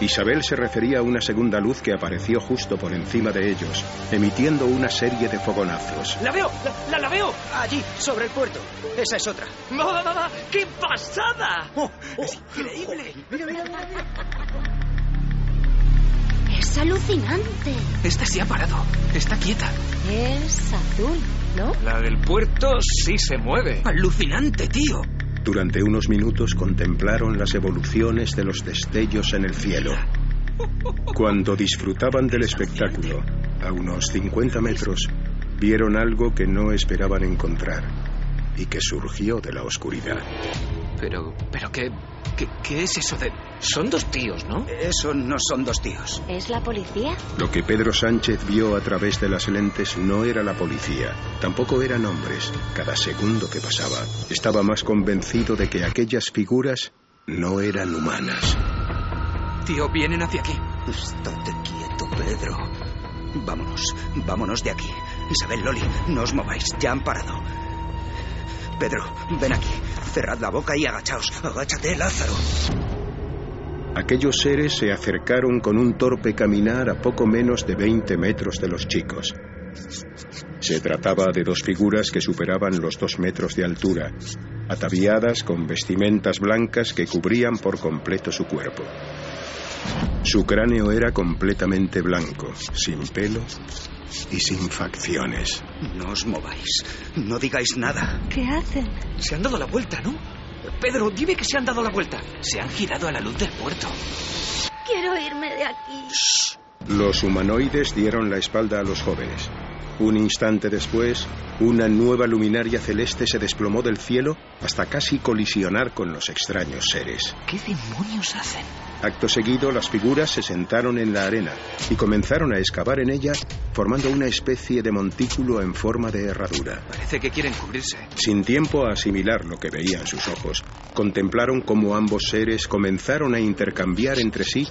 Isabel se refería a una segunda luz que apareció justo por encima de ellos, emitiendo una serie de fogonazos. ¡La veo! ¡La, la, veo! Allí, sobre el puerto. Esa es otra. ¡Ah, ¡Qué pasada! Oh, ¡Es increíble! Mira, mira, mira. Es alucinante. Esta se ha parado. Está quieta. Es azul, ¿no? La del puerto sí se mueve. Alucinante, tío. Durante unos minutos contemplaron las evoluciones de los destellos en el cielo. Cuando disfrutaban del espectáculo, a unos 50 metros, vieron algo que no esperaban encontrar y que surgió de la oscuridad. Pero, pero qué, qué, qué es eso de... Son dos tíos, ¿no? Eso no son dos tíos. ¿Es la policía? Lo que Pedro Sánchez vio a través de las lentes no era la policía, tampoco eran hombres. Cada segundo que pasaba, estaba más convencido de que aquellas figuras no eran humanas. Tío, vienen hacia aquí. Estate quieto, Pedro. Vámonos, vámonos de aquí. Isabel, Loli, no os mováis, ya han parado. Pedro, ven aquí. Cerrad la boca y agachaos. Agáchate, Lázaro. Aquellos seres se acercaron con un torpe caminar a poco menos de 20 metros de los chicos. Se trataba de dos figuras que superaban los dos metros de altura, ataviadas con vestimentas blancas que cubrían por completo su cuerpo. Su cráneo era completamente blanco, sin pelo y sin facciones. No os mováis. No digáis nada. ¿Qué hacen? Se han dado la vuelta, ¿no? Pedro, dime que se han dado la vuelta. Se han girado a la luz del puerto. Quiero irme de aquí. Los humanoides dieron la espalda a los jóvenes. Un instante después, una nueva luminaria celeste se desplomó del cielo hasta casi colisionar con los extraños seres. ¿Qué demonios hacen? Acto seguido, las figuras se sentaron en la arena y comenzaron a excavar en ella, formando una especie de montículo en forma de herradura. Parece que quieren cubrirse. Sin tiempo a asimilar lo que veían sus ojos, contemplaron cómo ambos seres comenzaron a intercambiar entre sí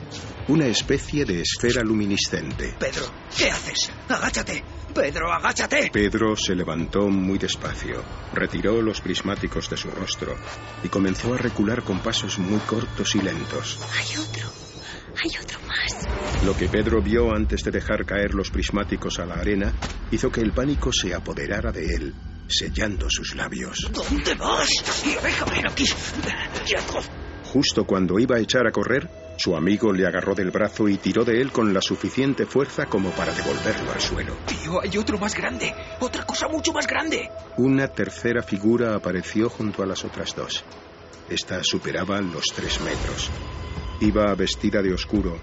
una especie de esfera luminiscente. Pedro, ¿qué haces? Agáchate. Pedro, agáchate. Pedro se levantó muy despacio, retiró los prismáticos de su rostro y comenzó a recular con pasos muy cortos y lentos. Hay otro. Hay otro más. Lo que Pedro vio antes de dejar caer los prismáticos a la arena hizo que el pánico se apoderara de él, sellando sus labios. ¿Dónde vas? Déjame aquí. Justo cuando iba a echar a correr, su amigo le agarró del brazo y tiró de él con la suficiente fuerza como para devolverlo al suelo. Tío, hay otro más grande. Otra cosa mucho más grande. Una tercera figura apareció junto a las otras dos. Esta superaba los tres metros. Iba vestida de oscuro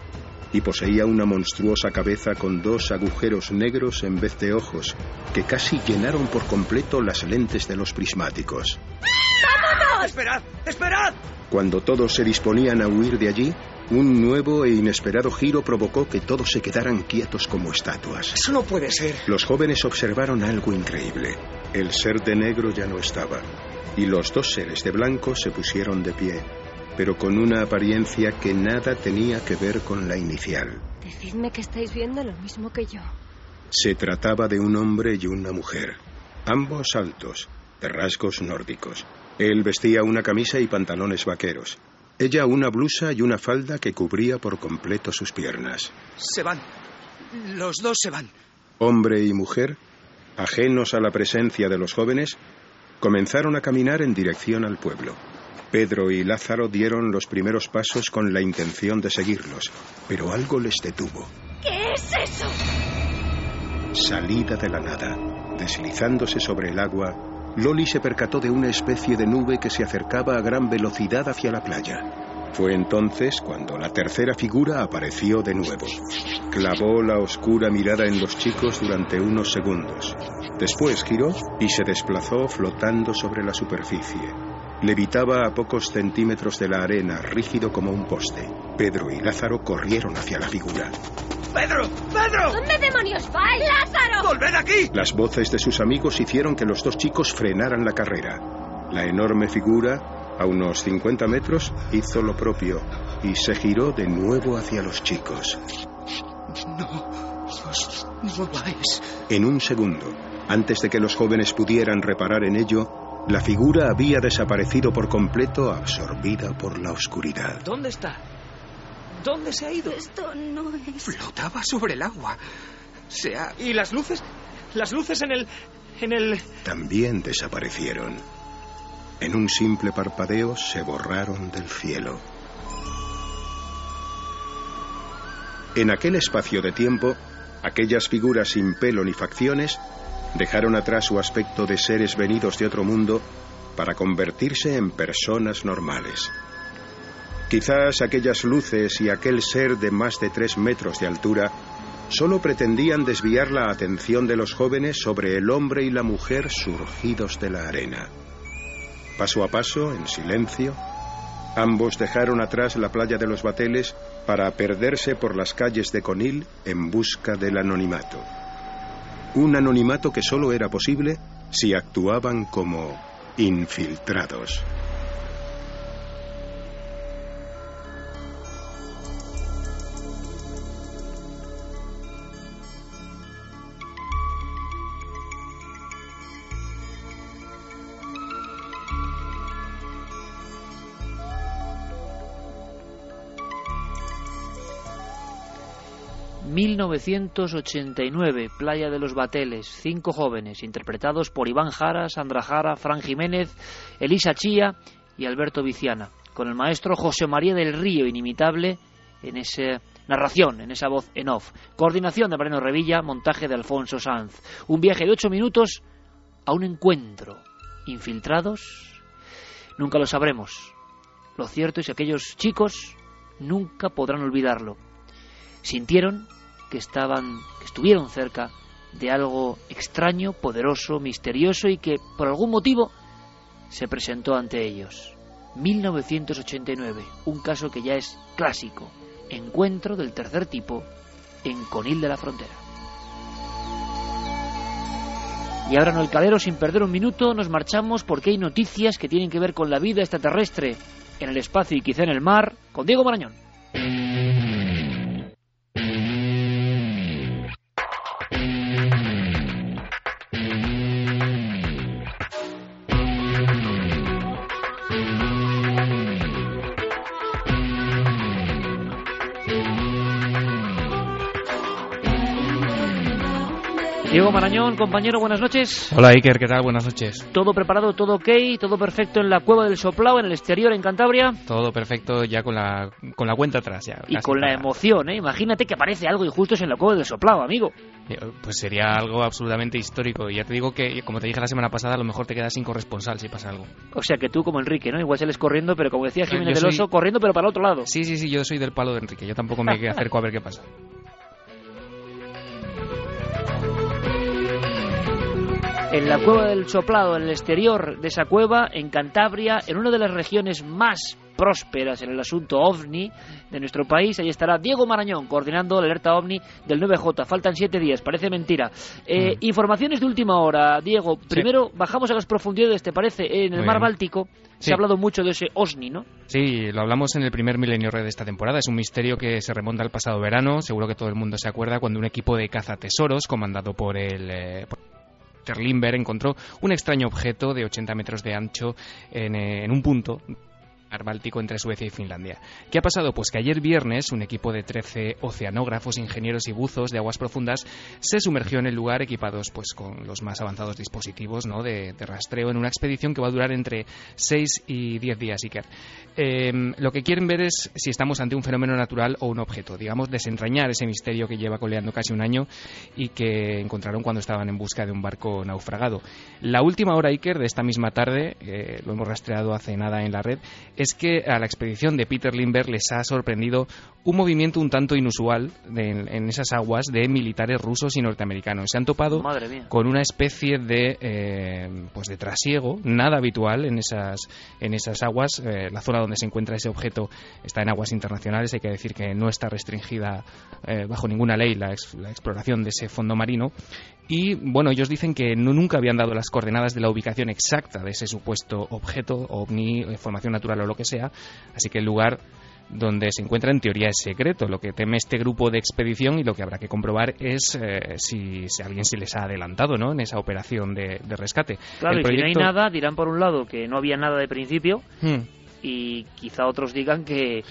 y poseía una monstruosa cabeza con dos agujeros negros en vez de ojos, que casi llenaron por completo las lentes de los prismáticos. ¡Vámonos! ¡Esperad! ¡Esperad! Cuando todos se disponían a huir de allí, un nuevo e inesperado giro provocó que todos se quedaran quietos como estatuas. Eso no puede ser. Los jóvenes observaron algo increíble. El ser de negro ya no estaba, y los dos seres de blanco se pusieron de pie, pero con una apariencia que nada tenía que ver con la inicial. Decidme que estáis viendo lo mismo que yo. Se trataba de un hombre y una mujer, ambos altos, de rasgos nórdicos. Él vestía una camisa y pantalones vaqueros. Ella una blusa y una falda que cubría por completo sus piernas. Se van. Los dos se van. Hombre y mujer, ajenos a la presencia de los jóvenes, comenzaron a caminar en dirección al pueblo. Pedro y Lázaro dieron los primeros pasos con la intención de seguirlos, pero algo les detuvo. ¿Qué es eso? Salida de la nada, deslizándose sobre el agua, Loli se percató de una especie de nube que se acercaba a gran velocidad hacia la playa. Fue entonces cuando la tercera figura apareció de nuevo. Clavó la oscura mirada en los chicos durante unos segundos. Después giró y se desplazó flotando sobre la superficie. Levitaba a pocos centímetros de la arena, rígido como un poste. Pedro y Lázaro corrieron hacia la figura. ¡Pedro! ¡Pedro! ¿Dónde demonios vais? ¡Lázaro! ¡Volved aquí! Las voces de sus amigos hicieron que los dos chicos frenaran la carrera. La enorme figura, a unos 50 metros, hizo lo propio y se giró de nuevo hacia los chicos. No, os mováis. En un segundo, antes de que los jóvenes pudieran reparar en ello, la figura había desaparecido por completo, absorbida por la oscuridad. ¿Dónde está? ¿Dónde se ha ido? Esto no es... Flotaba sobre el agua. Se ha... ¿Y las luces? Las luces en el... en el... También desaparecieron. En un simple parpadeo se borraron del cielo. En aquel espacio de tiempo, aquellas figuras sin pelo ni facciones dejaron atrás su aspecto de seres venidos de otro mundo para convertirse en personas normales. Quizás aquellas luces y aquel ser de más de tres metros de altura solo pretendían desviar la atención de los jóvenes sobre el hombre y la mujer surgidos de la arena. Paso a paso, en silencio, ambos dejaron atrás la playa de los bateles para perderse por las calles de Conil en busca del anonimato. Un anonimato que solo era posible si actuaban como infiltrados. ...1989, Playa de los Bateles, cinco jóvenes, interpretados por Iván Jara, Sandra Jara, Fran Jiménez, Elisa Chía y Alberto Viciana, con el maestro José María del Río, inimitable en esa narración, en esa voz en off. Coordinación de Mariano Revilla, montaje de Alfonso Sanz. Un viaje de ocho minutos a un encuentro. ¿Infiltrados? Nunca lo sabremos. Lo cierto es que aquellos chicos nunca podrán olvidarlo. Sintieron que estaban, que estuvieron cerca de algo extraño, poderoso, misterioso y que por algún motivo se presentó ante ellos. 1989, un caso que ya es clásico, encuentro del tercer tipo en Conil de la Frontera. Y ahora no el calero, sin perder un minuto, nos marchamos porque hay noticias que tienen que ver con la vida extraterrestre en el espacio y quizá en el mar, con Diego Marañón. Marañón, compañero, buenas noches. Hola Iker, ¿qué tal? Buenas noches. ¿Todo preparado, todo ok? ¿Todo perfecto en la cueva del Soplao, en el exterior, en Cantabria? Todo perfecto ya con la, con la cuenta atrás. Ya, y con la emoción, ¿eh? Imagínate que aparece algo injusto en la cueva del Soplao, amigo. Pues sería algo absolutamente histórico. Y ya te digo que, como te dije la semana pasada, a lo mejor te quedas sin corresponsal si pasa algo. O sea que tú como Enrique, ¿no? Igual sales corriendo, pero como decía Jiménez del Oso, corriendo pero para el otro lado. Sí, sí, sí, yo soy del palo de Enrique. Yo tampoco me acerco a ver qué pasa. En la cueva del Soplado, en el exterior de esa cueva, en Cantabria, en una de las regiones más prósperas en el asunto ovni de nuestro país. Ahí estará Diego Marañón coordinando la alerta ovni del 9J. Faltan siete días, parece mentira. Eh, mm. Informaciones de última hora, Diego. Primero bajamos a las profundidades, ¿te parece? En el mar Báltico se ha hablado mucho de ese OSNI, ¿no? Sí, lo hablamos en el primer Milenio Red de esta temporada. Es un misterio que se remonta al pasado verano. Seguro que todo el mundo se acuerda cuando un equipo de cazatesoros, comandado por el... Eh, Terlimber encontró un extraño objeto de 80 metros de ancho en, eh, en un punto mar Báltico entre Suecia y Finlandia. ¿Qué ha pasado? Pues que ayer viernes un equipo de 13 oceanógrafos, ingenieros y buzos de aguas profundas se sumergió en el lugar equipados pues con los más avanzados dispositivos de, rastreo en una expedición que va a durar entre 6 y 10 días, Iker. Em, lo que quieren ver es si estamos ante un fenómeno natural o un objeto, digamos, desentrañar ese misterio que lleva coleando casi un año y que encontraron cuando estaban en busca de un barco naufragado. La última hora, Iker, de esta misma tarde, eh, lo hemos rastreado hace nada en la red, es que a la expedición de Peter Lindbergh les ha sorprendido un movimiento un tanto inusual en esas aguas de militares rusos y norteamericanos. Se han topado con una especie de, eh, pues de trasiego, nada habitual en esas, en esas aguas. Eh, la zona donde se encuentra ese objeto está en aguas internacionales, hay que decir que no está restringida eh, bajo ninguna ley la, la exploración de ese fondo marino. Y bueno, ellos dicen que no, nunca habían dado las coordenadas de la ubicación exacta de ese supuesto objeto, ovni, formación natural o lo que sea, así que el lugar donde se encuentra en teoría es secreto. Lo que teme este grupo de expedición y lo que habrá que comprobar es eh, si, alguien se les ha adelantado ¿no? en esa operación de, rescate. Claro, y si no hay nada, dirán por un lado que no había nada de principio. Hmm. Y quizá otros digan que,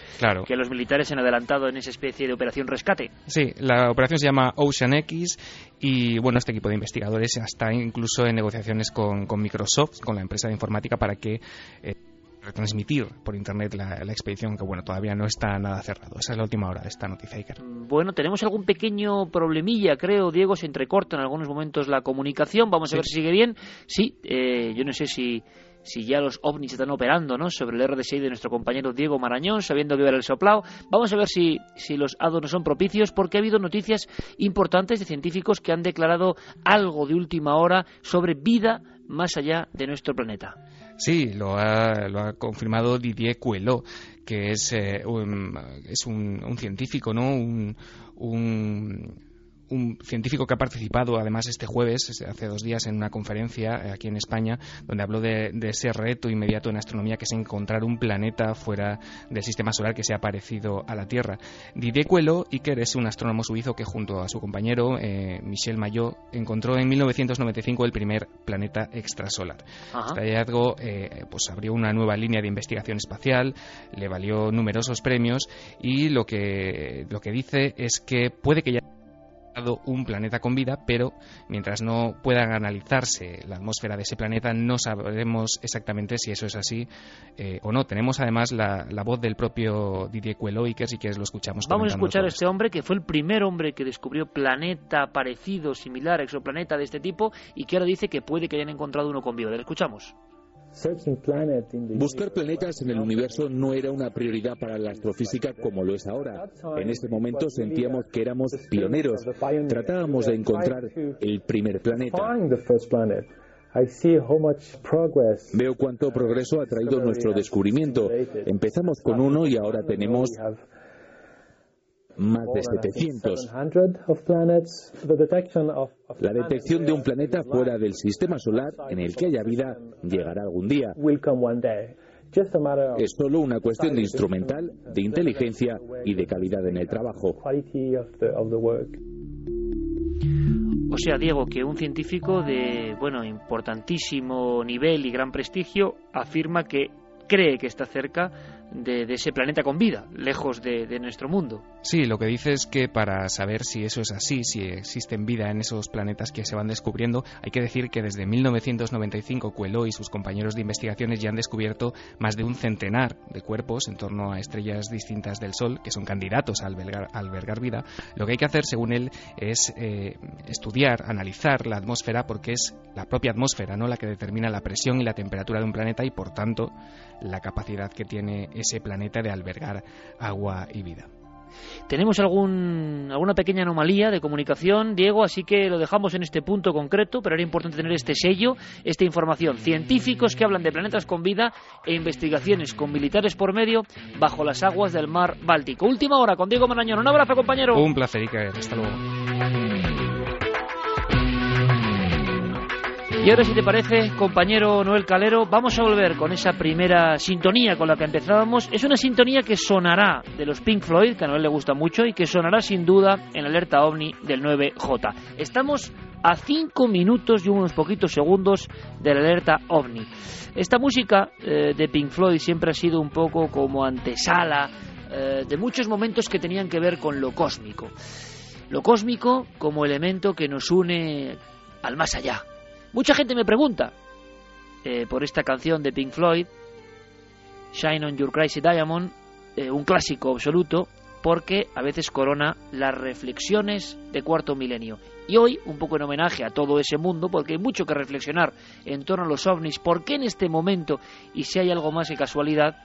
que los militares se han adelantado en esa especie de operación rescate. Sí, la operación se llama Ocean X y bueno, este equipo de investigadores está incluso en negociaciones con, Microsoft, con la empresa de informática, para que eh, retransmitir por internet la, expedición, que bueno, todavía no está nada cerrado. Esa es la última hora de esta noticia, Iker. Bueno, tenemos algún pequeño problemilla, creo, Diego, se entrecorta en algunos momentos la comunicación. Vamos a ver si sigue bien. Sí, eh, yo no sé si si ya los ovnis están operando ¿no? sobre el RD6 de nuestro compañero Diego Marañón, sabiendo que era el soplao. Vamos a ver si, si los hados no son propicios, porque ha habido noticias importantes de científicos que han declarado algo de última hora sobre vida más allá de nuestro planeta. Sí, lo ha, lo ha confirmado Didier Cuelot, que es, eh, un, es un, un, científico, ¿no? un, un un científico que ha participado además este jueves, hace dos días, en una conferencia eh, aquí en España, donde habló de, ese reto inmediato en astronomía que es encontrar un planeta fuera del sistema solar que sea parecido a la Tierra. Didier Cuelo Iker es un astrónomo suizo que junto a su compañero eh, Michel Maillot encontró en 1995 el primer planeta extrasolar. Este hallazgo eh, pues abrió una nueva línea de investigación espacial, le valió numerosos premios y lo que, lo que dice es que puede que ya un planeta con vida, pero mientras no puedan analizarse la atmósfera de ese planeta, no sabremos exactamente si eso es así eh, o no. Tenemos además la, voz del propio Didier Queloz y que si quieres lo escuchamos. Vamos a escuchar a este hombre que fue el primer hombre que descubrió planeta parecido, similar, exoplaneta de este tipo y que ahora dice que puede que hayan encontrado uno con vida. Le escuchamos. Buscar planetas en el universo no era una prioridad para la astrofísica como lo es ahora. En ese momento sentíamos que éramos pioneros. Tratábamos de encontrar el primer planeta. Veo cuánto progreso ha traído nuestro descubrimiento. Empezamos con uno y ahora tenemos más de 700. La detección de un planeta fuera del sistema solar en el que haya vida llegará algún día. Es solo una cuestión de instrumental, de inteligencia y de calidad en el trabajo. O sea, Diego, que un científico de, bueno, importantísimo nivel y gran prestigio afirma que cree que está cerca de, ese planeta con vida, lejos de, nuestro mundo. Sí, lo que dice es que para saber si eso es así, si existen vida en esos planetas que se van descubriendo, hay que decir que desde 1995 Cuelo y sus compañeros de investigaciones ya han descubierto más de un centenar de cuerpos en torno a estrellas distintas del Sol que son candidatos a albergar, vida. Lo que hay que hacer, según él, es eh, estudiar, analizar la atmósfera, porque es la propia atmósfera ¿no? la que determina la presión y la temperatura de un planeta y, por tanto, la capacidad que tiene ese planeta de albergar agua y vida. Tenemos algún, alguna pequeña anomalía de comunicación, Diego, así que lo dejamos en este punto concreto, pero era importante tener este sello, esta información. Científicos que hablan de planetas con vida e investigaciones con militares por medio bajo las aguas del mar Báltico. Última hora con Diego Marañón. Un abrazo, compañero. Un placer, Iker. Hasta luego. Y ahora, si te parece, compañero Noel Calero, vamos a volver con esa primera sintonía con la que empezábamos. Es una sintonía que sonará de los Pink Floyd, que a Noel le gusta mucho, y que sonará sin duda en alerta ovni del 9J. Estamos a cinco minutos y unos poquitos segundos de la alerta ovni. Esta música eh, de Pink Floyd siempre ha sido un poco como antesala eh, de muchos momentos que tenían que ver con lo cósmico. Lo cósmico como elemento que nos une al más allá, Mucha gente me pregunta eh, por esta canción de Pink Floyd, Shine on Your Crazy Diamond, eh, un clásico absoluto, porque a veces corona las reflexiones de cuarto milenio. Y hoy, un poco en homenaje a todo ese mundo, porque hay mucho que reflexionar en torno a los ovnis, ¿por qué en este momento, y si hay algo más que casualidad,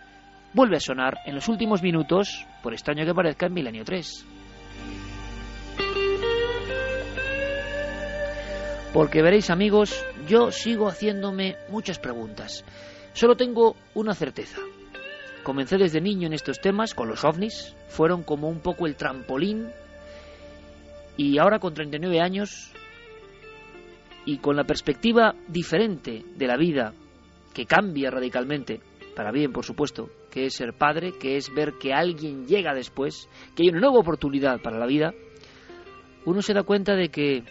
vuelve a sonar en los últimos minutos, por extraño que parezca, en Milenio 3. Porque veréis amigos, yo sigo haciéndome muchas preguntas. Solo tengo una certeza. Comencé desde niño en estos temas con los ovnis, fueron como un poco el trampolín y ahora con 39 años y con la perspectiva diferente de la vida, que cambia radicalmente, para bien por supuesto, que es ser padre, que es ver que alguien llega después, que hay una nueva oportunidad para la vida, uno se da cuenta de que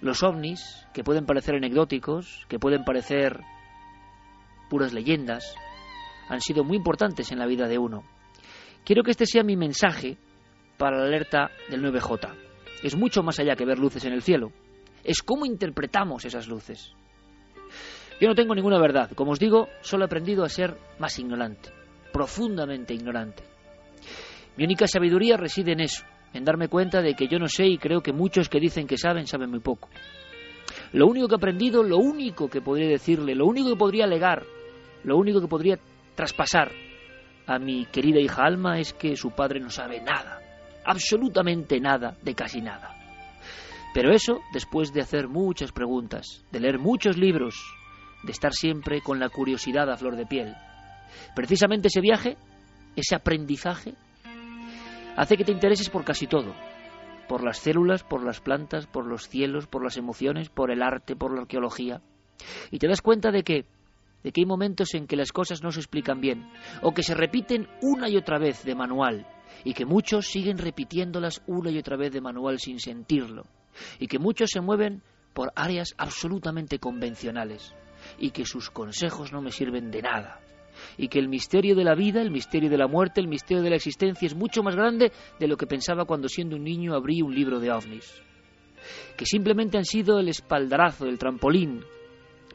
los ovnis, que pueden parecer anecdóticos, que pueden parecer puras leyendas, han sido muy importantes en la vida de uno. Quiero que este sea mi mensaje para la alerta del 9J. Es mucho más allá que ver luces en el cielo. Es cómo interpretamos esas luces. Yo no tengo ninguna verdad. Como os digo, solo he aprendido a ser más ignorante, profundamente ignorante. Mi única sabiduría reside en eso, en darme cuenta de que yo no sé y creo que muchos que dicen que saben saben muy poco. Lo único que he aprendido, lo único que podría decirle, lo único que podría alegar, lo único que podría traspasar a mi querida hija Alma es que su padre no sabe nada, absolutamente nada de casi nada. Pero eso después de hacer muchas preguntas, de leer muchos libros, de estar siempre con la curiosidad a flor de piel. Precisamente ese viaje, ese aprendizaje, hace que te intereses por casi todo, por las células, por las plantas, por los cielos, por las emociones, por el arte, por la arqueología. Y te das cuenta de que de que hay momentos en que las cosas no se explican bien, o que se repiten una y otra vez de manual, y que muchos siguen repitiéndolas una y otra vez de manual sin sentirlo, y que muchos se mueven por áreas absolutamente convencionales, y que sus consejos no me sirven de nada, y que el misterio de la vida, el misterio de la muerte, el misterio de la existencia es mucho más grande de lo que pensaba cuando siendo un niño abrí un libro de ovnis, que simplemente han sido el espaldarazo, el trampolín,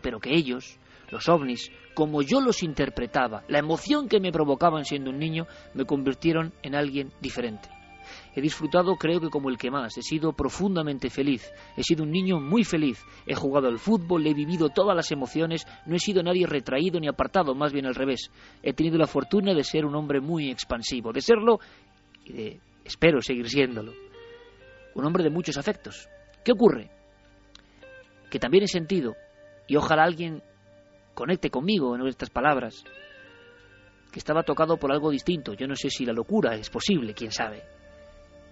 pero que ellos, los ovnis, como yo los interpretaba, la emoción que me provocaban siendo un niño, me convirtieron en alguien diferente. He disfrutado creo que como el que más, he sido profundamente feliz, he sido un niño muy feliz, he jugado al fútbol, he vivido todas las emociones, no he sido nadie retraído ni apartado, más bien al revés. He tenido la fortuna de ser un hombre muy expansivo, de serlo y de, espero seguir siéndolo. Un hombre de muchos afectos. ¿Qué ocurre? Que también he sentido, y ojalá alguien conecte conmigo en estas palabras, que estaba tocado por algo distinto. Yo no sé si la locura es posible, quién sabe.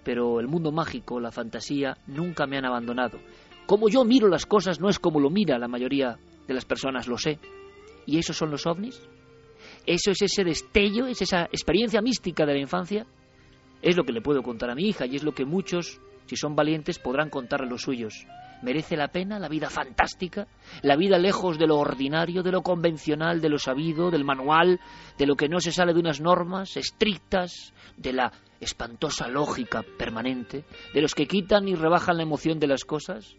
Pero el mundo mágico, la fantasía, nunca me han abandonado. Como yo miro las cosas no es como lo mira la mayoría de las personas, lo sé. ¿Y esos son los ovnis? ¿Eso es ese destello, es esa experiencia mística de la infancia? Es lo que le puedo contar a mi hija y es lo que muchos, si son valientes, podrán contar a los suyos. ¿Merece la pena la vida fantástica? La vida lejos de lo ordinario, de lo convencional, de lo sabido, del manual, de lo que no se sale de unas normas estrictas, de la espantosa lógica permanente, de los que quitan y rebajan la emoción de las cosas,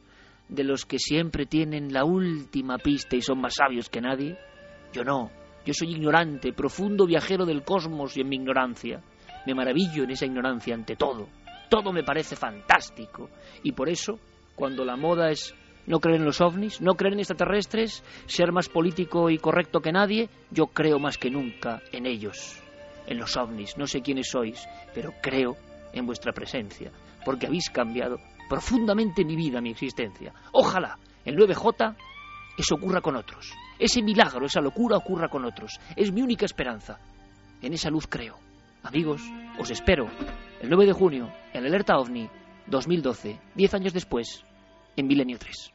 de los que siempre tienen la última pista y son más sabios que nadie. Yo no, yo soy ignorante, profundo viajero del cosmos y en mi ignorancia. Me maravillo en esa ignorancia ante todo. Todo me parece fantástico y por eso cuando la moda es no creer en los ovnis, no creer en extraterrestres, ser más político y correcto que nadie, yo creo más que nunca en ellos, en los ovnis. No sé quiénes sois, pero creo en vuestra presencia, porque habéis cambiado profundamente mi vida, mi existencia. Ojalá en 9J eso ocurra con otros. Ese milagro, esa locura ocurra con otros. Es mi única esperanza. En esa luz creo. Amigos, os espero el 9 de junio en Alerta OVNI 2012, diez años después, en Milenio 3.